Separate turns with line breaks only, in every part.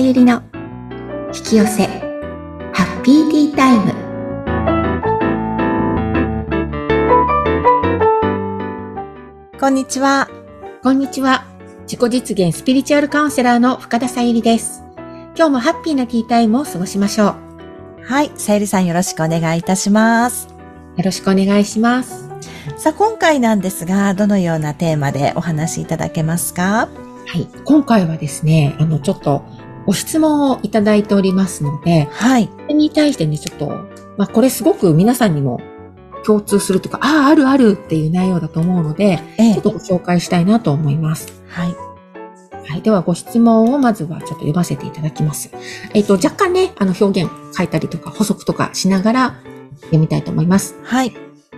ゆりの引き寄せハッピーティータイム。
こんにちは。
こんにちは。自己実現スピリチュアルカウンセラーの深田さゆりです。今日もハッピーなティータイムを過ごしましょ
う。はい、さゆりさんよろしくお願いいたします。
よろしくお願いします。
さあ今回なんですがどのようなテーマでお話しいただけますか？
はい。今回はですね、あの、ちょっと、ご質問をいただいておりますので、
はい。
それに対してね、ちょっと、まあ、これすごく皆さんにも共通するとか、ああ、あるあるっていう内容だと思うので、ええ、ちょっとご紹介したいなと思います。
はい。
はい。では、ご質問をまずはちょっと読ませていただきます。えっ、と、若干ね、あの、表現書いたりとか、補足とかしながら読みたいと思います。
はい。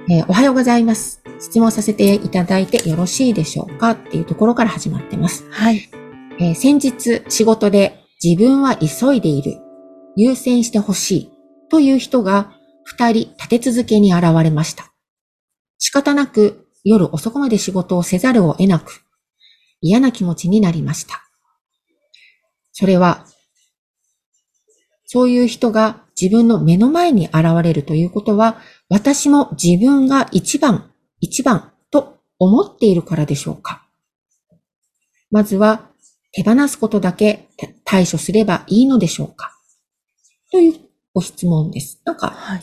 えー、おはようございます。質問させていただいてよろしいでしょうかっていうところから始まってます。
はい。
えー、先日仕事で自分は急いでいる、優先してほしいという人が二人立て続けに現れました。仕方なく夜遅くまで仕事をせざるを得なく嫌な気持ちになりました。それは、そういう人が自分の目の前に現れるということは、私も自分が一番一番と思っているからでしょうかまずは手放すことだけ対処すればいいのでしょうか？というご質問です。なんか、はい、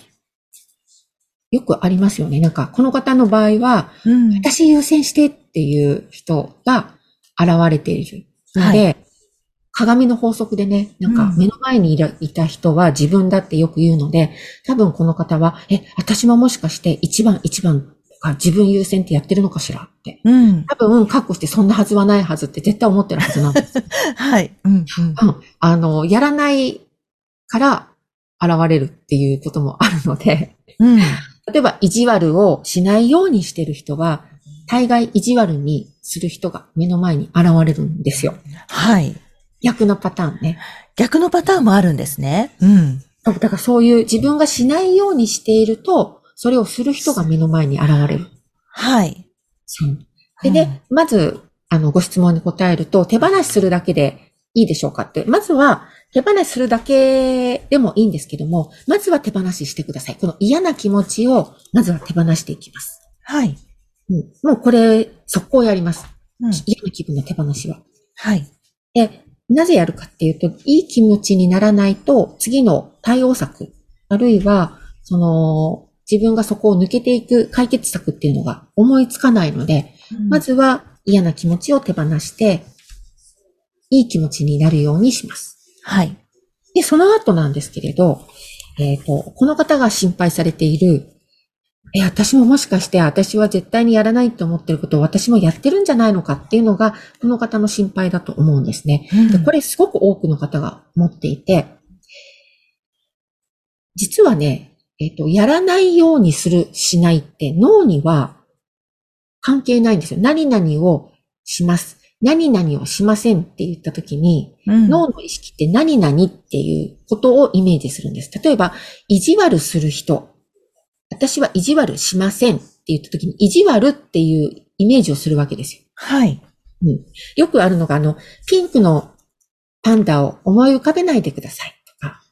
よくありますよね。なんか、この方の場合は、うん、私優先してっていう人が現れているので、はい、鏡の法則でね、なんか目の前にいた人は自分だってよく言うので、多分この方は、え、私ももしかして一番一番あ、自分優先ってやってるのかしらって。
うん。
多分、確保してそんなはずはないはずって絶対思ってるはずなんです。
はい。うん、うん。
うん。あの、やらないから現れるっていうこともあるので、
うん。例
えば、意地悪をしないようにしてる人は、大概意地悪にする人が目の前に現れるんですよ。
はい。
逆のパターンね。
逆のパターンもあるんですね。うん。
だからそういう自分がしないようにしていると、それをする人が目の前に現れる。
はい。
そう。でね、うん、まず、あの、ご質問に答えると、手放しするだけでいいでしょうかって。まずは、手放しするだけでもいいんですけども、まずは手放ししてください。この嫌な気持ちを、まずは手放していきます。
はい。
うん、もうこれ、速攻やります。うん、嫌な気分の手放しは。
はい。
で、なぜやるかっていうと、いい気持ちにならないと、次の対応策、あるいは、その、自分がそこを抜けていく解決策っていうのが思いつかないので、うん、まずは嫌な気持ちを手放して、いい気持ちになるようにします。
はい。
で、その後なんですけれど、えっ、ー、と、この方が心配されている、え、私ももしかして私は絶対にやらないと思ってることを私もやってるんじゃないのかっていうのが、この方の心配だと思うんですね。うん、でこれすごく多くの方が持っていて、実はね、えっ、と、やらないようにする、しないって脳には関係ないんですよ。何々をします。何々をしませんって言ったときに、うん、脳の意識って何々っていうことをイメージするんです。例えば、意地悪する人。私は意地悪しませんって言ったときに、意地悪っていうイメージをするわけですよ。
はい。
うん。よくあるのが、あの、ピンクのパンダを思い浮かべないでください。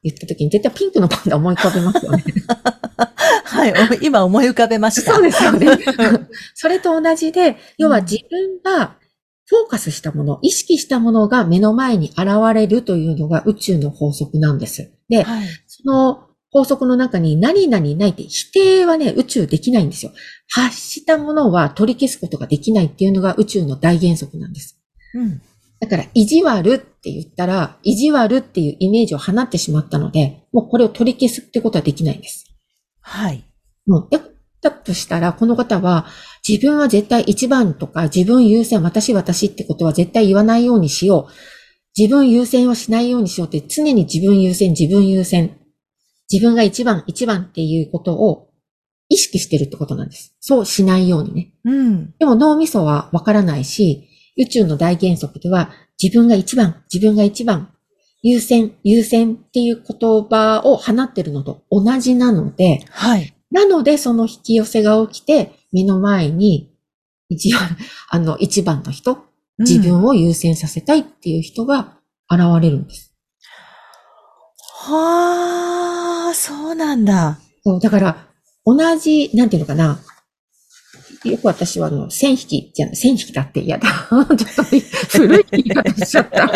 言った時に絶対ピンクのパンダ思い浮かべますよね。
はい、今思い浮かべました。
そうですよね。それと同じで、要は自分がフォーカスしたもの、意識したものが目の前に現れるというのが宇宙の法則なんです。で、はい、その法則の中に何々ないって否定はね、宇宙できないんですよ。発したものは取り消すことができないっていうのが宇宙の大原則なんです。
うん、
だから、意地悪って言ったら、意地悪っていうイメージを放ってしまったので、もうこれを取り消すってことはできないんです。
はい。
もう、だとしたら、この方は、自分は絶対一番とか、自分優先、私私ってことは絶対言わないようにしよう。自分優先はしないようにしようって、常に自分優先、自分優先。自分が一番、一番っていうことを意識してるってことなんです。そうしないようにね。
うん。
でも脳みそはわからないし、宇宙の大原則では、自分が一番、自分が一番、優先、優先っていう言葉を放ってるのと同じなので、
はい。
なので、その引き寄せが起きて、目の前に、一番、あの、一番の人、自分を優先させたいっていう人が現れるんです。
はあ、そうなんだ。
そう、だから、同じ、なんていうのかな。よく私はあの、線引きじゃない、線引きだって嫌だ。ちょっと古い言い方しちゃった。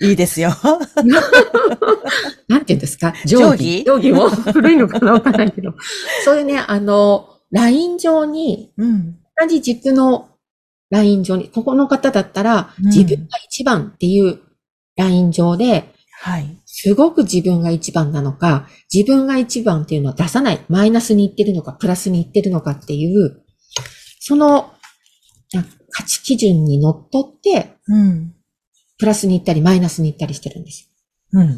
いいですよ。
なんていうんですか？
定規？
定規も古いのかなわかんないけど。そういうね、あの、ライン上に、
うん。
同じ軸のライン上に、ここの方だったら、
うん
自分が一番っていうライン上で、
はい。
すごく自分が一番なのか、自分が一番っていうのを出さない、マイナスに言ってるのか、プラスに言ってるのかっていう、そのな価値基準にのっとって、
うん。
プラスに行ったり、マイナスに行ったりしてるんです。
うん。
っ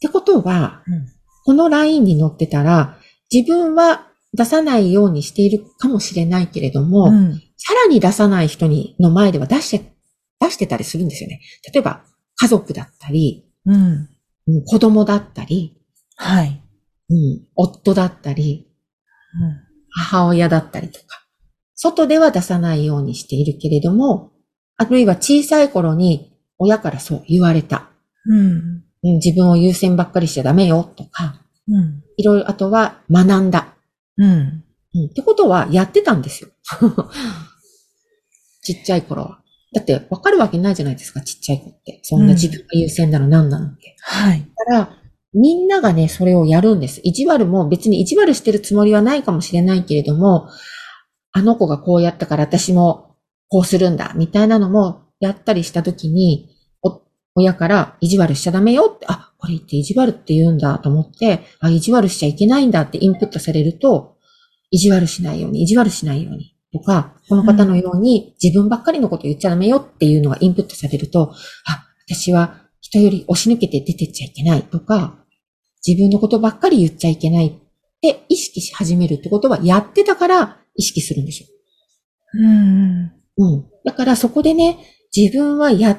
てことは、
うん
このラインに乗ってたら、自分は出さないようにしているかもしれないけれども、
うん。
さらに出さない人に、の前では出して、出してたりするんですよね。例えば、家族だったり、
うん。
うん子供だったり、
はい。
うん、夫だったり、
うん。
母親だったりとか、外では出さないようにしているけれども、あるいは小さい頃に親からそう言われた。
うん。
うん自分を優先ばっかりしちゃダメよとか、
うん。
いろいろ、あとは学んだ。
うん。
うん、ってことはやってたんですよ。ちっちゃい頃は。だってわかるわけないじゃないですか、ちっちゃい子って。そんな自分が優先なの何なのって。
はい。
だから、みんながね、それをやるんです。意地悪も別に意地悪してるつもりはないかもしれないけれども、あの子がこうやったから私もこうするんだ、みたいなのもやったりしたときに、お親から意地悪しちゃダメよって、あ、これって意地悪って言うんだと思って、あ、意地悪しちゃいけないんだってインプットされると、意地悪しないように、意地悪しないように。とか、この方のように自分ばっかりのこと言っちゃダメよっていうのがインプットされると、あ、私は人より押し抜けて出てっちゃいけないとか、自分のことばっかり言っちゃいけないって意識し始めるってことはやってたから意識するんですよ。
うん。
うん。だからそこでね、自分はやっ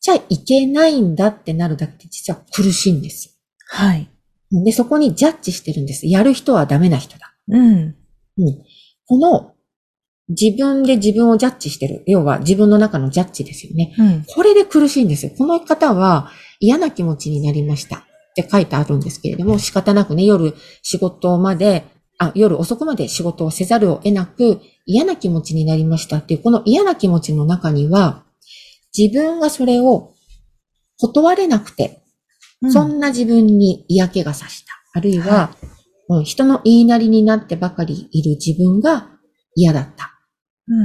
ちゃいけないんだってなるだけで実は苦しいんです
はい。
よ。で、そこにジャッジしてるんです。やる人はダメな人だ。
うん。
うん。この自分で自分をジャッジしてる。要は自分の中のジャッジですよね。
うん。
これで苦しいんですよ。この方は嫌な気持ちになりましたって書いてあるんですけれども、仕方なくね、夜仕事まで、あ、夜遅くまで仕事をせざるを得なく嫌な気持ちになりましたっていう、この嫌な気持ちの中には、自分がそれを断れなくて、そんな自分に嫌気がさした。あるいは、うん人の言いなりになってばかりいる自分が嫌だった
うん。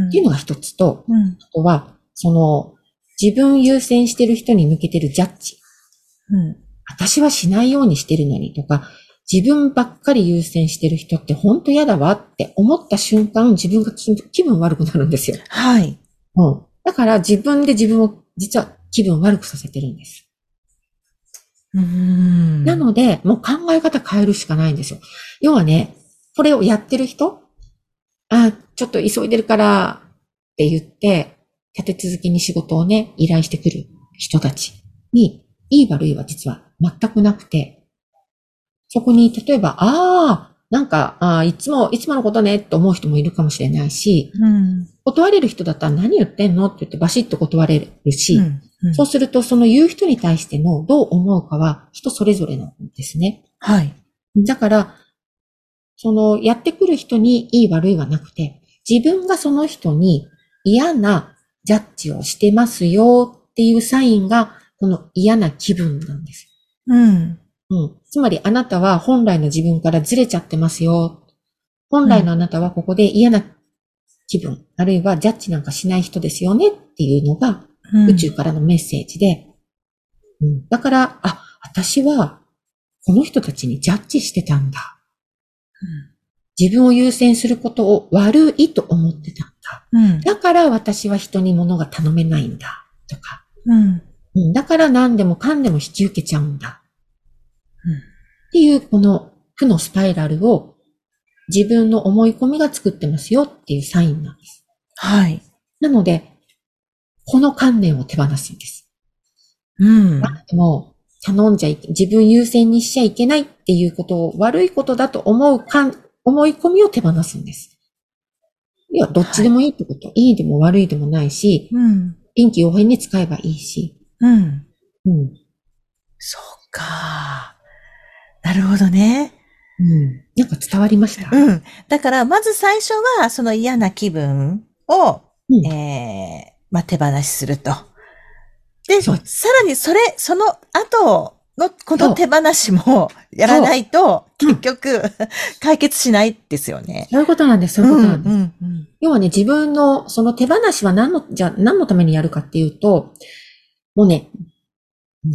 っていうのが一つと、
うん。
あとは、その、自分優先してる人に向けてるジャッジ。
うん。
私はしないようにしてるのにとか、自分ばっかり優先してる人って本当嫌だわって思った瞬間、自分が気気分悪くなるんですよ。
はい。
うん。だから自分で自分を実は気分悪くさせてるんです。
うん。
なので、もう考え方変えるしかないんですよ。要はね、これをやってる人あ、ちょっと急いでるからって言って、立て続けに仕事をね、依頼してくる人たちに、いい悪いは実は全くなくて、そこに例えば、ああ、なんか、あーいつも、いつものことねって思う人もいるかもしれないし、
うん。
断れる人だったら何言ってんの？って言ってバシッと断れるし、
うん。うん
そうするとその言う人に対してのどう思うかは人それぞれなんですね。
はい。
だから、その、やってくる人にいい悪いはなくて、自分がその人に嫌なジャッジをしてますよっていうサインが、この嫌な気分なんです。
うん。
うん。つまり、あなたは本来の自分からずれちゃってますよ。本来のあなたはここで嫌な気分、あるいはジャッジなんかしない人ですよねっていうのが、
うん
宇宙からのメッセージで、うん、だから、あ、私はこの人たちにジャッジしてたんだ。自分を優先することを悪いと思ってたんだ。
うん。
だから私は人に物が頼めないんだ。とか。
うん。
うん、だから何でもかんでも引き受けちゃうんだ。
うん
っていうこの負のスパイラルを自分の思い込みが作ってますよっていうサインなんです。
はい。
なので、この観念を手放すんです。
うん。
でも、頼んじゃいけ、自分優先にしちゃいけないっていうことを悪いことだと思うかん、思い込みを手放すんです。いや、どっちでもいいってこと。いいでも悪いでもないし、
うん。
臨機応変に使えばいいし。
うん。
うん。
そうか。なるほどね。
うん。なんか伝わりました？
うん。だから、まず最初は、その嫌な気分を、
うん
えー、まあ、手放しすると。で、さらにそれ、その後の、この手放しもやらないと、結局、解決しないですよね。
そういうことなんです。そういうことなんです。
うんうん
要はね、自分の、その手放しは何の、じゃあ何のためにやるかっていうと、もうね、うん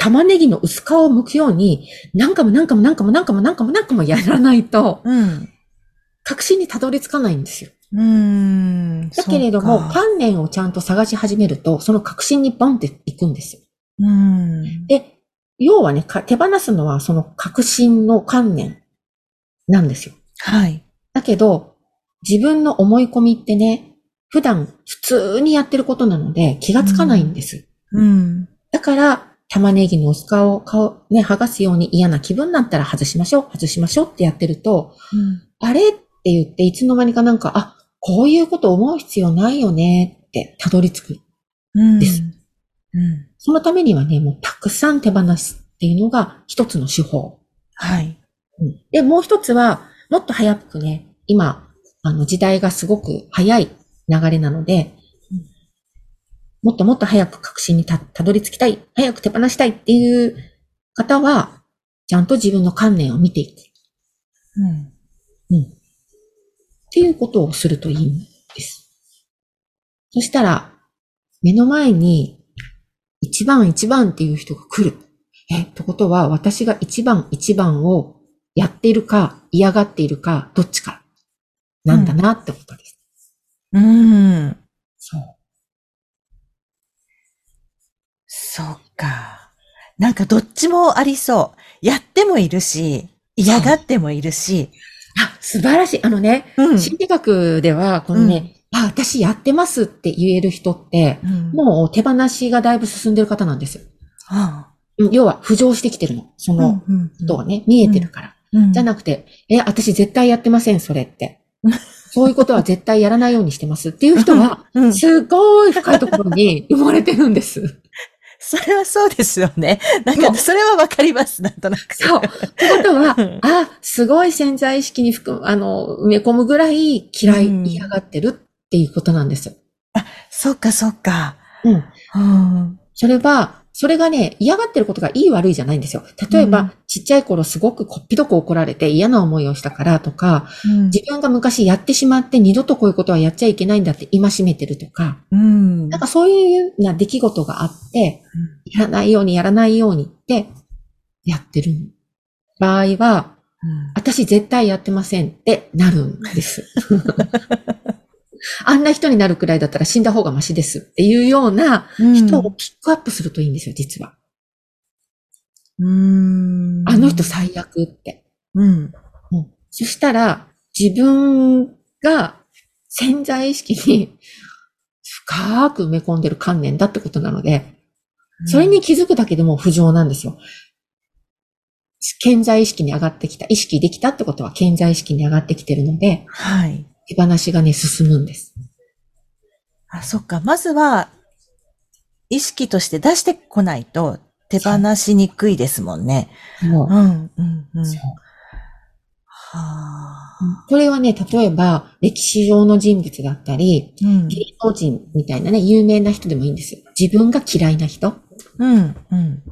玉ねぎの薄皮を剥くように、何回も何回も何回も何回も何回も何回もやらないと、
うん。うん。
確信にたどり着かないんですよ。
うーん。
だけれども、観念をちゃんと探し始めると、その確信にボンっていくんですよ。
うん。
で、要はね、か手放すのはその確信の観念なんですよ。
はい。
だけど、自分の思い込みってね、普段普通にやってることなので気がつかないんです。
うん。
だから、玉ねぎの薄皮を顔、ね、剥がすように嫌な気分になったら外しましょう、外しましょうってやってると、あれ？って言っていつの間にかなんか、あ、こういうこと思う必要ないよねってたどり着く。
うん。
です
うん。
そのためにはね、もうたくさん手放すっていうのが一つの手法。
はい。
うんで、もう一つは、もっと早くね、今、あの、時代がすごく早い流れなので、もっともっと早く確信にた、たどり着きたい、早く手放したいっていう方は、ちゃんと自分の観念を見ていく。
うん。
うん。っていうことをするといいんです。そしたら、目の前に、一番一番っていう人が来る。え、ってことは、私が一番一番をやっているか、嫌がっているか、どっちか、なんだなってことです。
うん。
そう。
そうか。なんかどっちもありそう。やってもいるし、嫌がってもいるし。
あ、素晴らしい。あのね、
うん
心理学では、このね、あ、私やってますって言える人って、
うん
もう手放しがだいぶ進んでる方なんです。
あ
うん要は浮上してきてるの。そ
あ
の
うん
人がね、見えてるから。
うん
じゃなくて、え、私絶対やってません、それって。そういうことは絶対やらないようにしてますっていう人は、
うん
すごい深いところに生まれてるんです。
それはそうですよね。なんか、それはわかります、なんとなく。
そう。ってことは
うん、
あ、すごい潜在意識に含む、あの、埋め込むぐらい嫌い、
うん
嫌がってるっていうことなんです。
そっか、そっか。
うん。
うん。
それは、それがね、嫌がってることがいい悪いじゃないんですよ。例えば、
うん
ちっちゃい頃すごくこっぴどく怒られて嫌な思いをしたからとか、自分が昔やってしまって二度とこういうことはやっちゃいけないんだって戒めてるとか、
うん。
なんかそういうような出来事があって、やらないようにやらないようにってやってる場合は、
うん
私絶対やってませんってなるんです。あんな人になるくらいだったら死んだ方がマシですっていうような人をピックアップするといいんですよ、実は。
うん。
あの人最悪って。
うん。
うんそしたら、自分が潜在意識に深く埋め込んでる観念だってことなので、それに気づくだけでも浮上なんですよ。潜在意識に上がってきた、意識できたってことは潜在意識に上がってきてるので、
はい。
手放しがね、進むんです。
あ、そっか。まずは、意識として出してこないと手放しにくいですもんね。
もう
うん、うん、うん。はあ。
これはね、例えば、歴史上の人物だったり、
うん。
芸能人みたいなね、有名な人でもいいんですよ。自分が嫌いな人。
うん、うん。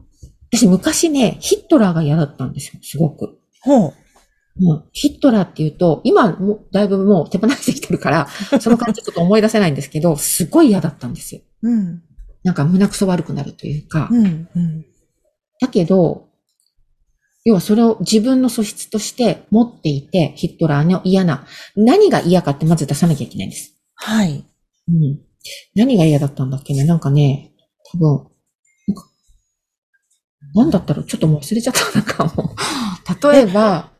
私昔ね、ヒットラーが嫌だったんですよ、すごく。
ほう。
うん、ヒットラーっていうと、今もうだいぶもう手放してきてるから、その感じちょっと思い出せないんですけど、すごい嫌だったんですよ。
うん、
なんか胸くそ悪くなるというか。
うん、うん。
だけど、要はそれを自分の素質として持っていて、ヒットラーの嫌な、何が嫌かってまず出さなきゃいけないんです。
はい。
うん。何が嫌だったんだっけね？なんかね、多分、なんか、なんだったろう？ちょっともう忘れちゃった。なんかもう、例えば、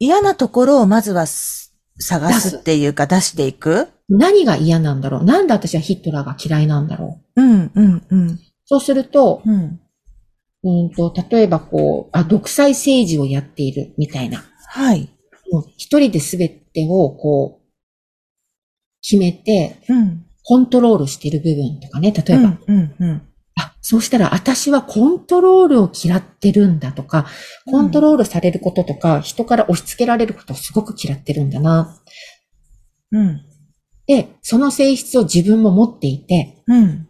嫌なところをまずはす探すっていうか出していく？
何が嫌なんだろう？なんで私はヒットラーが嫌いなんだろう？
うん、うん、うん。
そうすると、
うん。
うんと、例えばこう、あ、独裁政治をやっているみたいな。
はい。
一人で全てをこう、決めて、
うん。
コントロールしている部分とかね、例えば、
うん、うん、うん。
あ、そうしたら私はコントロールを嫌ってるんだとか、コントロールされることとか、人から押し付けられることをすごく嫌ってるんだな。
うん、
で、その性質を自分も持っていて、
うん。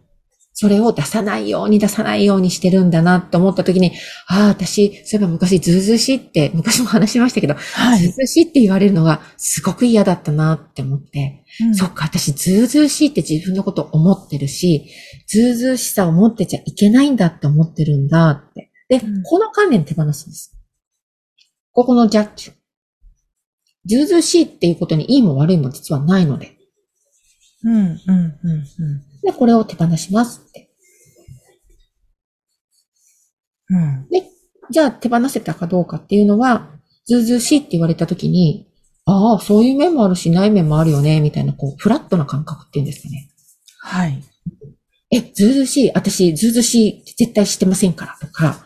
それを出さないように出さないようにしてるんだなって思った時に、ああ、私、そういえば昔ずうずうしいって、昔も話しましたけど、
はい。
ずうしいって言われるのがすごく嫌だったなって思って、
うん
そっか、私ずうずうしいって自分のこと思ってるし、ずうずうしさを持ってちゃいけないんだって思ってるんだって。で、
うん
この観念手放すんです。ここのジャッジ。ずうずうしいっていうことにいいも悪いも実はないので。
うん、うん、うん、うん。
で、これを手放しますって。
うん。
じゃあ手放せたかどうかっていうのは、ずうずうしいって言われたときに、ああ、そういう面もあるし、ない面もあるよね、みたいな、こう、フラットな感覚っていうんですかね。
はい。
え、ずうずうしい、私、ずうずうしいって絶対してませんから、とか、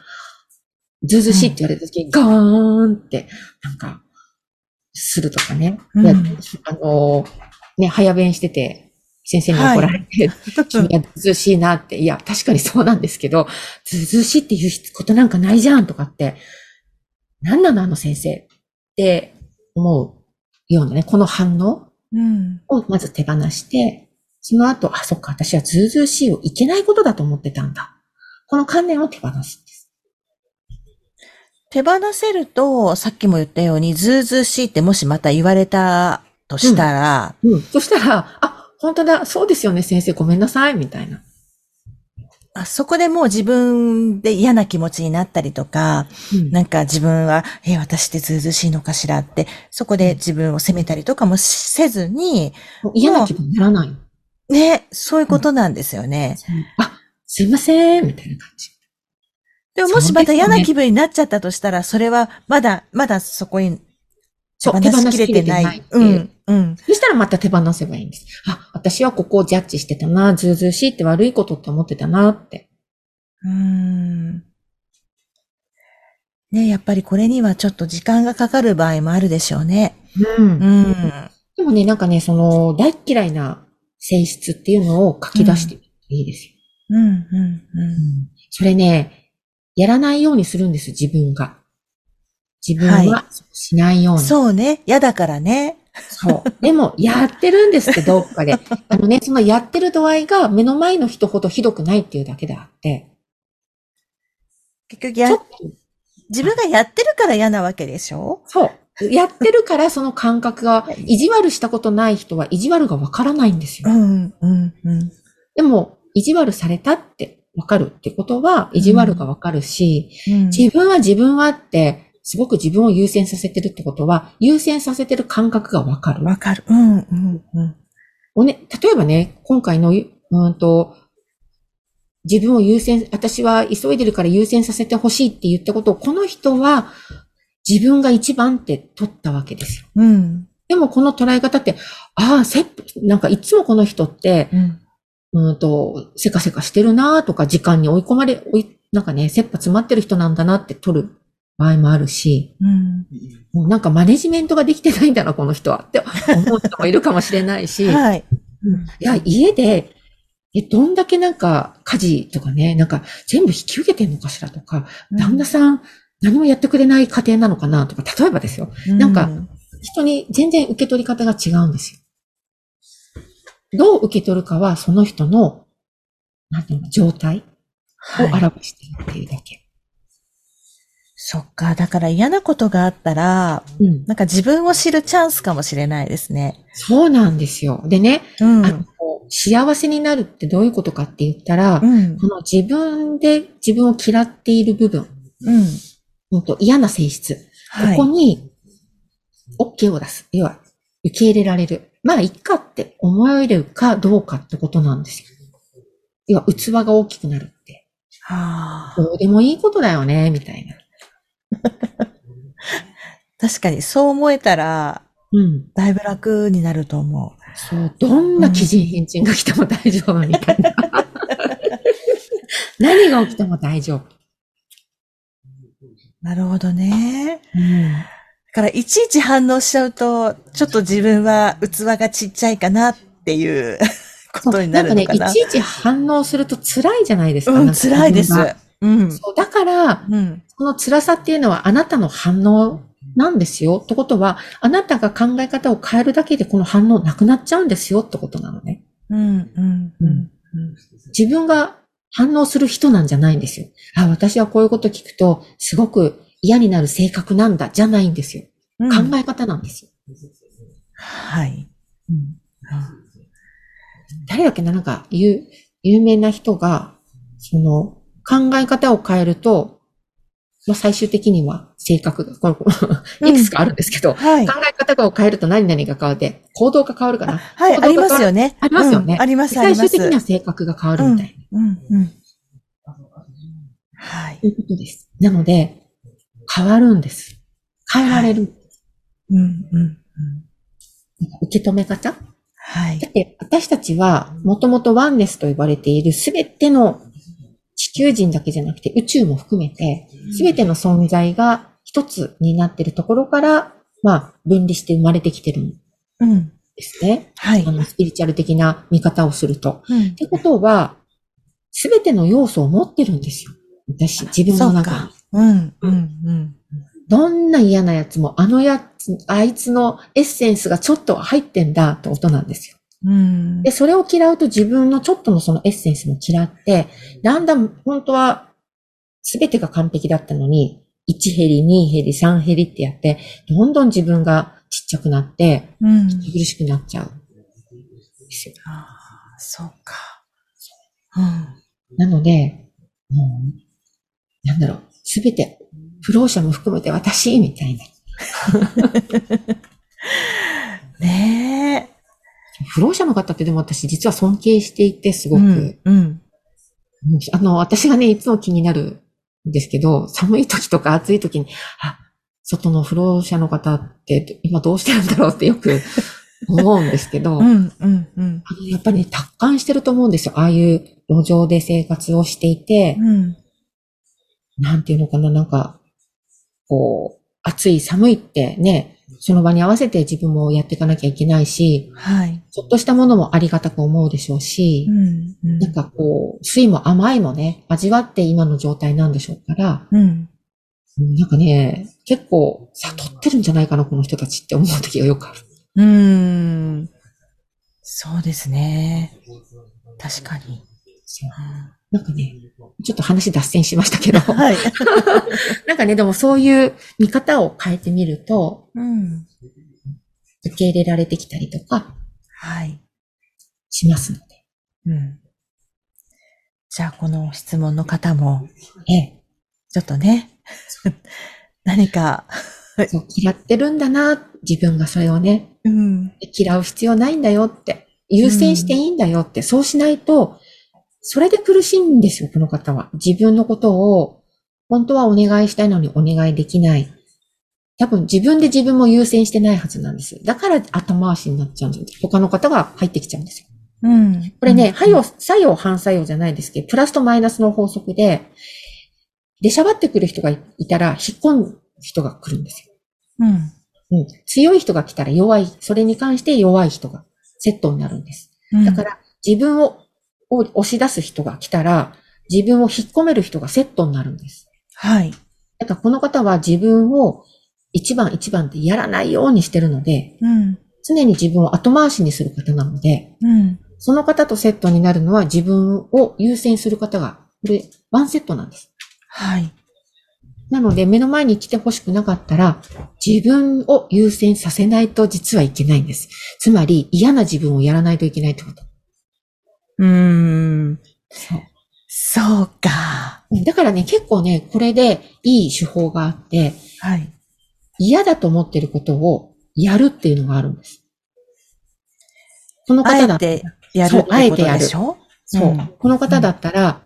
ずうずうしいって言われたときに、ガーンって、なんか、するとかね。
うん
あの、ね、早弁してて、先生に怒られて、君がずうずうしいなって、いや、確かにそうなんですけど、ずうずうしいって言うことなんかないじゃんとかって、なんなのあの先生って思うようなね、この反応
うん。
をまず手放して、その後、あ、そっか、私はずうずうしいをいけないことだと思ってたんだ。この観念を手放すんです。
手放せると、さっきも言ったように、ずうずうしいってもしまた言われたとしたら、
うん。そしたら、あ、本当だ、そうですよね、先生、ごめんなさい、みたいな。
あそこでもう自分で嫌な気持ちになったりとか、
うん
なんか自分は、え、私ってずうずうしいのかしらって、そこで自分を責めたりとかもせずに、
もう嫌な気分にならないの。
ね、そういうことなんですよね。
あ、すいません、みたいな感じ。
でももしまた嫌な気分になっちゃったとしたら、それはまだ、まだそこに
そう、
手放しきれてない。
う
うん、うん。
そしたらまた手放せばいいんです。あ、私はここをジャッジしてたな、ずうずうしいって悪いことって思ってたなって。
うーん。ね、やっぱりこれにはちょっと時間がかかる場合もあるでしょうね。
うん
うん。
でもね、なんかね、その、大っ嫌いな性質っていうのを書き出していいですよ。
うん、うん、うん。
それね、やらないようにするんです、自分が。自分
は
はしないように。そう。
そうね。嫌だからね。
でも、やってるんですって、どっかで。あのね、そのやってる度合いが目の前の人ほどひどくないっていうだけであって、
結局や自分がやってるから嫌なわけでしょ？
そう。やってるからその感覚が、意地悪したことない人は意地悪がわからないんですよ。
うん、うん、うん。
でも、意地悪されたってわかるってことは、意地悪がわかるし、
うん
自分は自分はって、すごく自分を優先させてるってことは、優先させてる感覚がわかる。
わかる。うん、うん、うん。
おね、例えばね、今回の、うーんと、自分を優先、私は急いでるから優先させてほしいって言ったことを、この人は自分が一番って取ったわけですよ。
うん。
でもこの捉え方って、ああ、せ、なんかいつもこの人って、
うん。
うーんと、せかせかしてるなとか、時間に追い込まれ、追い、なんかね、切羽詰まってる人なんだなって取る場合もあるし、
うん。
もうなんかマネジメントができてないんだな、この人はって思う人もいるかもしれないし、
はい。
いや、家で、え、どんだけなんか家事とかね、なんか全部引き受けてんのかしらとか、旦那さん何もやってくれない家庭なのかなとか、例えばですよ。なんか人に全然受け取り方が違うんですよ。どう受け取るかはその人の、なんていうの、状態を
はい。
表しているっていうだけ。
そっか。だから嫌なことがあったら、
うん。
なんか自分を知るチャンスかもしれないですね。
そうなんですよ。でね、
うん。
あの幸せになるってどういうことかって言ったら、
うん。
この自分で自分を嫌っている部分、
うん。
うんと嫌な性質、
はい。
ここに OK を出す。要は、受け入れられる。まあ、いっかって思えるかどうかってことなんですよ。要は、器が大きくなるって。
はあ
どうでもいいことだよね、みたいな。
確かにそう思えたら、
うん。
だいぶ楽になると思う。
そう、どんな奇人変人が来ても大丈夫みたいな。何が起きても大丈夫。
なるほどね。
うん。
だから、いちいち反応しちゃうと、ちょっと自分は器がちっちゃいかなっていうことになるのかな。
んかね、いちいち反応すると辛いじゃないですか。
うん、
か
辛いです。うん。
そうだから、
うん。
この辛さっていうのはあなたの反応なんですよ。ってことは、あなたが考え方を変えるだけでこの反応なくなっちゃうんですよってことなのね。
うん、うん、うん。
自分が反応する人なんじゃないんですよ。あ、私はこういうこと聞くと、すごく嫌になる性格なんだ、じゃないんですよ。
うん
考え方なんですよ。
はい。
誰だっけな、なんか、有、有名な人が、その、考え方を変えると、まあ、最終的には性格が、これ、これいくつかあるんですけど、
はい
考。え方を変えると何々が変わって、行動が変わるかな？
はい、ありますよね。
ありますよね
うんあります、あります。
最終的には性格が変わるみたいな。
うん、うん。はい
と。いうことです。なので、変わるんです。変えられる。
うん、うん。
受け止め方？
はい
だ。って、私たちは、もともとワンネスと呼ばれているすべての地球人だけじゃなくて宇宙も含めて、すべての存在が一つになっているところから、まあ、分離して生まれてきてるん
うん。
ですね。
はい
あ。の、スピリチュアル的な見方をすると。
うん
ってことは、すべての要素を持ってるんですよ。私、自分の中に
そうか。。うん、うん、うん。
どんな嫌なやつも、あのやつ、あいつのエッセンスがちょっと入ってんだってことなんですよ。
うん
で、それを嫌うと自分のちょっとのそのエッセンスも嫌って、だんだん本当は全てが完璧だったのに、1減り、2減り、3減りってやって、どんどん自分がちっちゃくなって、
うん。
苦しくなっちゃう。ですよ
ああ、そうか。うん。
なので、もう、なんだろう、すべて、不老者も含めて私、みたいな。
ねえ。
不老者の方ってでも私実は尊敬していて、すごく。
うん、うん。
あの、私がね、いつも気になるんですけど、寒い時とか暑い時に、あ、外の不老者の方って今どうしてるんだろうってよく 思うんですけど、あ
うん、うん、うん。
のやっぱりね、達観してると思うんですよ。ああいう路上で生活をしていて、
うん。
なんていうのかな、なんか、こう、暑い寒いってね、その場に合わせて自分もやっていかなきゃいけないし、
はい。
ちょっとしたものもありがたく思うでしょうし
う、ん、うん。
なんかこう、酸いも甘いもね、味わって今の状態なんでしょうから、
うん。
うんなんかね、結構悟ってるんじゃないかな、この人たちって思う時がよくある。
うーん。そうですね。確かに。
そうなんかね、ちょっと話脱線しましたけど、
はい。
なんかね、でもそういう見方を変えてみると、
うん。
受け入れられてきたりとか
はい。
しますので。
うん。じゃあ、この質問の方も、
ええ、
ちょっとね、何か、
嫌ってるんだな、自分がそれをね、
うん。
嫌う必要ないんだよって、優先していいんだよって、そうしないと、それで苦しいんですよ、この方は。自分のことを、本当はお願いしたいのにお願いできない。多分自分で自分も優先してないはずなんです。だから後回しになっちゃうんです。他の方が入ってきちゃうんですよ。
うん。
これね、作用、作用、反作用じゃないですけど、プラスとマイナスの法則で、出しゃばってくる人がいたら、引っ込む人が来るんですよ。
うん。
うん。強い人が来たら弱い、それに関して弱い人がセットになるんです。
うん。
だから、自分をを押し出す人が来たら、自分を引っ込める人がセットになるんです。
はい。
だからこの方は自分を一番一番ってやらないようにしてるので、
うん。
常に自分を後回しにする方なので、
うん。
その方とセットになるのは自分を優先する方が、これ、ワンセットなんです。
はい。
なので、目の前に来て欲しくなかったら、自分を優先させないと実はいけないんです。つまり、嫌な自分をやらないといけないってこと。
うーん。
そう。
そうか。
だからね、結構ね、これでいい手法があって、
はい。
嫌だと思ってることをやるっていうのがあるんです。この
あ
方だ
えてやる
そう
ってこと
あえてやる
でしょ
そう、
うん
この方だったら、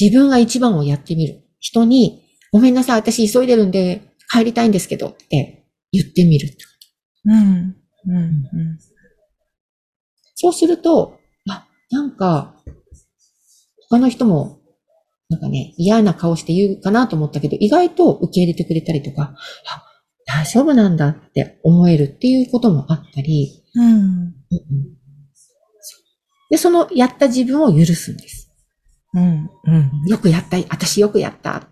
自分が一番をやってみる。人に、ごめんなさい、私急いでるんで帰りたいんですけどって言ってみる。
うん。うん。うん。
そうすると、あ、なんか、他の人も、なんかね、嫌な顔して言うかなと思ったけど、意外と受け入れてくれたりとか、あ、大丈夫なんだって思えるっていうこともあったり、
うん。
で、そのやった自分を許すんです。
うん。うん。
よくやった、私よくやった。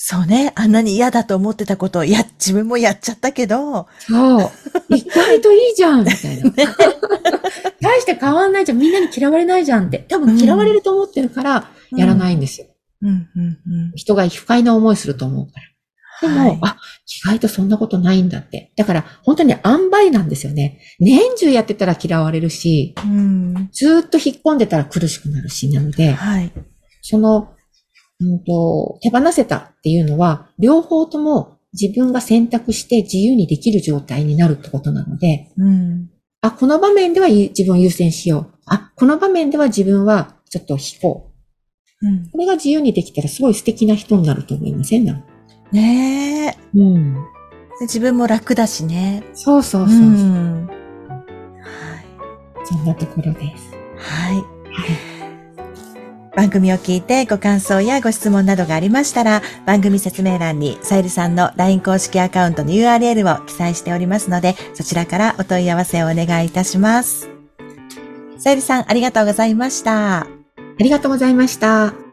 そうね。あんなに嫌だと思ってたことを、や、自分もやっちゃったけど、
そう。意外といいじゃん みたいな。大して変わんないじゃん。みんなに嫌われないじゃんって。多分嫌われると思ってるから、やらないんですよ。
うん、うん、うん。
人が不快な思いすると思うから。でも、
はい
あ、意外とそんなことないんだって。だから、本当に塩梅なんですよね。年中やってたら嫌われるし、
うん。
ずーっと引っ込んでたら苦しくなるし、なので、
はい。
その、うんと、手放せたっていうのは、両方とも自分が選択して自由にできる状態になるってことなので、
うん。
あ、この場面では自分を優先しよう。あ、この場面では自分はちょっと引こう。
うん。
これが自由にできたらすごい素敵な人になると思いません？
ねえ。
うん。
で自分も楽だしね。
そうそうそう。
ん。はい。
そんなところです。
はい。
はい。
番組を聞いてご感想やご質問などがありましたら、番組説明欄にさゆりさんの LINE 公式アカウントの URL を記載しておりますので、そちらからお問い合わせをお願いいたします。さゆりさん、ありがとうございました。
ありがとうございました。